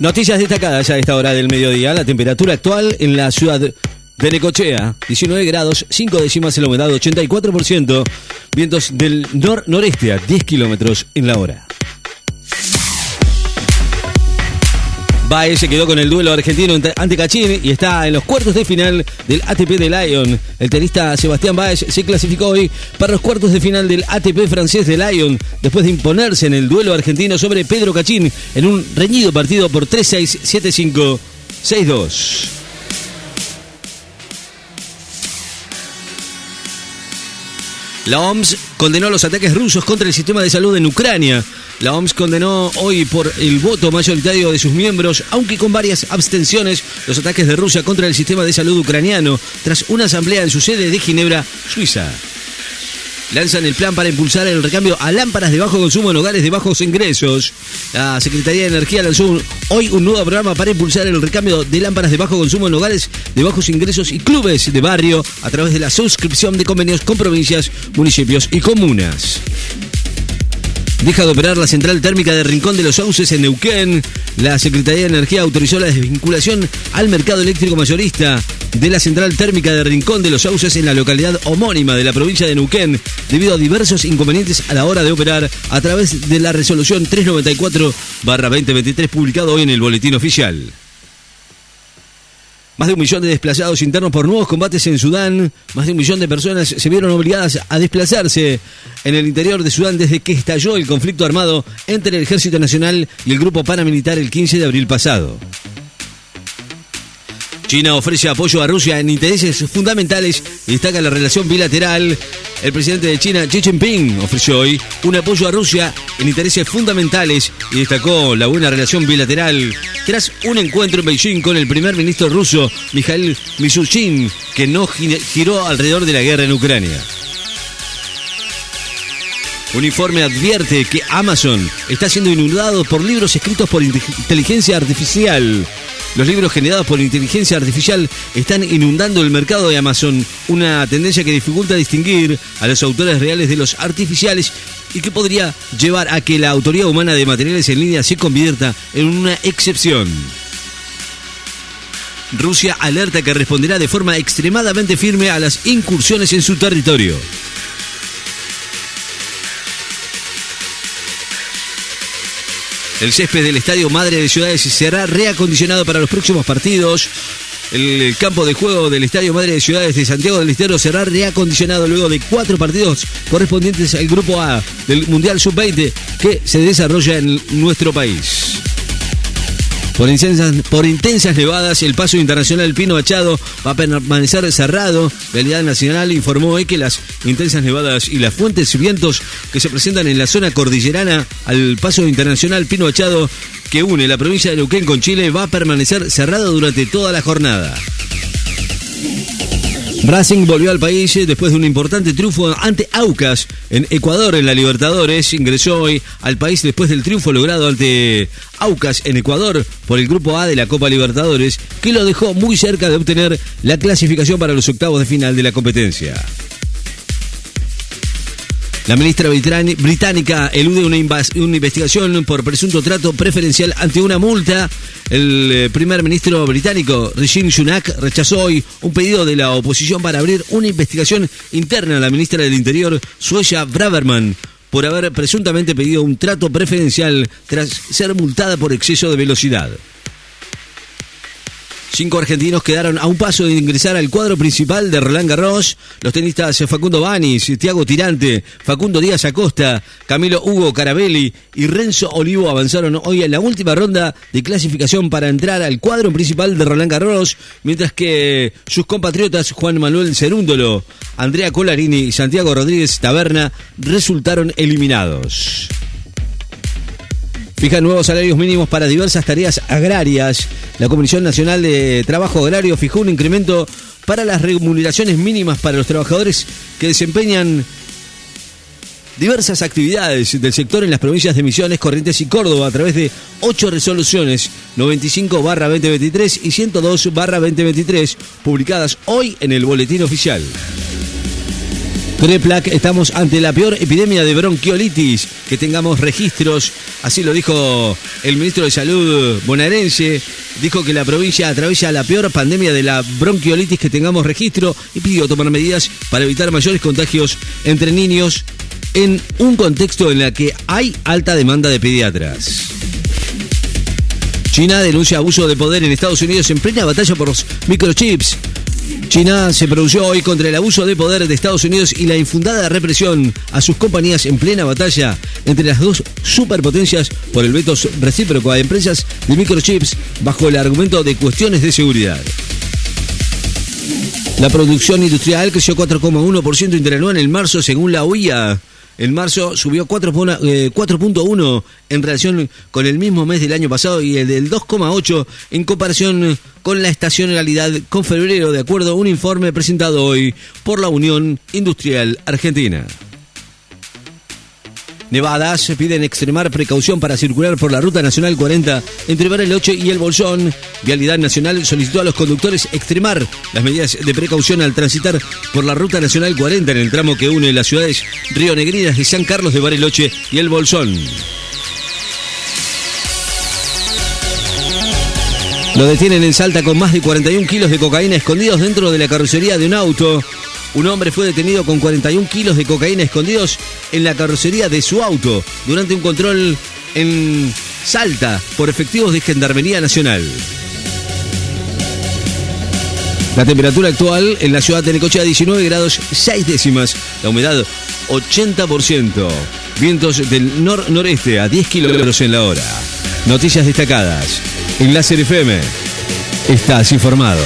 Noticias destacadas a esta hora del mediodía. La temperatura actual en la ciudad de Necochea, 19 grados, 5 décimas en la humedad, 84%. Vientos del nor-noreste a 10 kilómetros en la hora. Baez se quedó con el duelo argentino ante Cachín y está en los cuartos de final del ATP de Lyon. El tenista Sebastián Baez se clasificó hoy para los cuartos de final del ATP francés de Lyon después de imponerse en el duelo argentino sobre Pedro Cachín en un reñido partido por 3-6, 7-5, 6-2. La OMS condenó los ataques rusos contra el sistema de salud en Ucrania. La OMS condenó hoy por el voto mayoritario de sus miembros, aunque con varias abstenciones, los ataques de Rusia contra el sistema de salud ucraniano, tras una asamblea en su sede de Ginebra, Suiza lanzan el plan para impulsar el recambio a lámparas de bajo consumo en hogares de bajos ingresos. La Secretaría de Energía lanzó hoy un nuevo programa para impulsar el recambio de lámparas de bajo consumo en hogares de bajos ingresos y clubes de barrio a través de la suscripción de convenios con provincias, municipios y comunas. Deja de operar la central térmica de Rincón de los Sauces en Neuquén. La Secretaría de Energía autorizó la desvinculación al mercado eléctrico mayorista de la central térmica de Rincón de los Sauces en la localidad homónima de la provincia de Neuquén, debido a diversos inconvenientes a la hora de operar a través de la resolución 394-2023 publicado hoy en el Boletín Oficial. Más de un millón de desplazados internos por nuevos combates en Sudán. Más de un millón de personas se vieron obligadas a desplazarse en el interior de Sudán desde que estalló el conflicto armado entre el Ejército Nacional y el grupo paramilitar el 15 de abril pasado. China ofrece apoyo a Rusia en intereses fundamentales y destaca la relación bilateral. El presidente de China, Xi Jinping, ofreció hoy un apoyo a Rusia en intereses fundamentales y destacó la buena relación bilateral tras un encuentro en Beijing con el primer ministro ruso, Mikhail Mishustin, que no giró alrededor de la guerra en Ucrania. Un informe advierte que Amazon está siendo inundado por libros escritos por inteligencia artificial. Los libros generados por inteligencia artificial están inundando el mercado de Amazon, una tendencia que dificulta distinguir a los autores reales de los artificiales y que podría llevar a que la autoría humana de materiales en línea se convierta en una excepción. Rusia alerta que responderá de forma extremadamente firme a las incursiones en su territorio. El césped del Estadio Madre de Ciudades será reacondicionado para los próximos partidos. El campo de juego del Estadio Madre de Ciudades de Santiago del Estero será reacondicionado luego de cuatro partidos correspondientes al Grupo A del Mundial Sub-20 que se desarrolla en nuestro país. Por intensas, nevadas, el paso internacional Pino Machado va a permanecer cerrado. Realidad Nacional informó hoy que las intensas nevadas y las fuentes vientos que se presentan en la zona cordillerana al paso internacional Pino Machado que une la provincia de Neuquén con Chile va a permanecer cerrado durante toda la jornada. Racing volvió al país eh, después de un importante triunfo ante Aucas en Ecuador en la Libertadores. Ingresó hoy al país después del triunfo logrado ante Aucas en Ecuador por el Grupo A de la Copa Libertadores, que lo dejó muy cerca de obtener la clasificación para los octavos de final de la competencia. La ministra británica elude una, investigación por presunto trato preferencial ante una multa. El eh, primer ministro británico, Rishi Sunak, rechazó hoy un pedido de la oposición para abrir una investigación interna a la ministra del Interior, Suecia Braverman, por haber presuntamente pedido un trato preferencial tras ser multada por exceso de velocidad. Cinco argentinos quedaron a un paso de ingresar al cuadro principal de Roland Garros. Los tenistas Facundo Banis, Tiago Tirante, Facundo Díaz Acosta, Camilo Hugo Carabelli y Renzo Olivo avanzaron hoy en la última ronda de clasificación para entrar al cuadro principal de Roland Garros, mientras que sus compatriotas Juan Manuel Cerúndolo, Andrea Colarini y Santiago Rodríguez Taberna resultaron eliminados. Fija nuevos salarios mínimos para diversas tareas agrarias. La Comisión Nacional de Trabajo Agrario fijó un incremento para las remuneraciones mínimas para los trabajadores que desempeñan diversas actividades del sector en las provincias de Misiones, Corrientes y Córdoba a través de ocho resoluciones 95 2023 y 102 2023 publicadas hoy en el Boletín Oficial. Preplac, estamos ante la peor epidemia de bronquiolitis, que tengamos registros, así lo dijo el ministro de Salud bonaerense, dijo que la provincia atraviesa la peor pandemia de la bronquiolitis. Que tengamos registro. Y pidió tomar medidas para evitar mayores contagios entre niños en un contexto en el que hay alta demanda de pediatras. China denuncia abuso de poder en Estados Unidos en plena batalla por los microchips. China se pronunció hoy contra el abuso de poder de Estados Unidos y la infundada represión a sus compañías en plena batalla entre las dos superpotencias por el veto recíproco a empresas de microchips bajo el argumento de cuestiones de seguridad. La producción industrial creció 4,1% interanual en marzo según la OIA. En marzo subió 4.1 eh, en relación con el mismo mes del año pasado y el del 2,8 en comparación con la estacionalidad con febrero, de acuerdo a un informe presentado hoy por la Unión Industrial Argentina. Nevadas piden extremar precaución para circular por la Ruta Nacional 40 entre Bariloche y El Bolsón. Vialidad Nacional solicitó a los conductores extremar las medidas de precaución al transitar por la Ruta Nacional 40 en el tramo que une las ciudades Río Negrinas de San Carlos de Bariloche y El Bolsón. Lo detienen en Salta con más de 41 kilos de cocaína escondidos dentro de la carrocería de un auto. Un hombre fue detenido con 41 kilos de cocaína escondidos en la carrocería de su auto durante un control en Salta por efectivos de Gendarmería Nacional. La temperatura actual en la ciudad de Necochea 19 grados 6 décimas, la humedad 80%, vientos del nor-noreste a 10 kilómetros en la hora. Noticias destacadas. En Láser FM estás informado.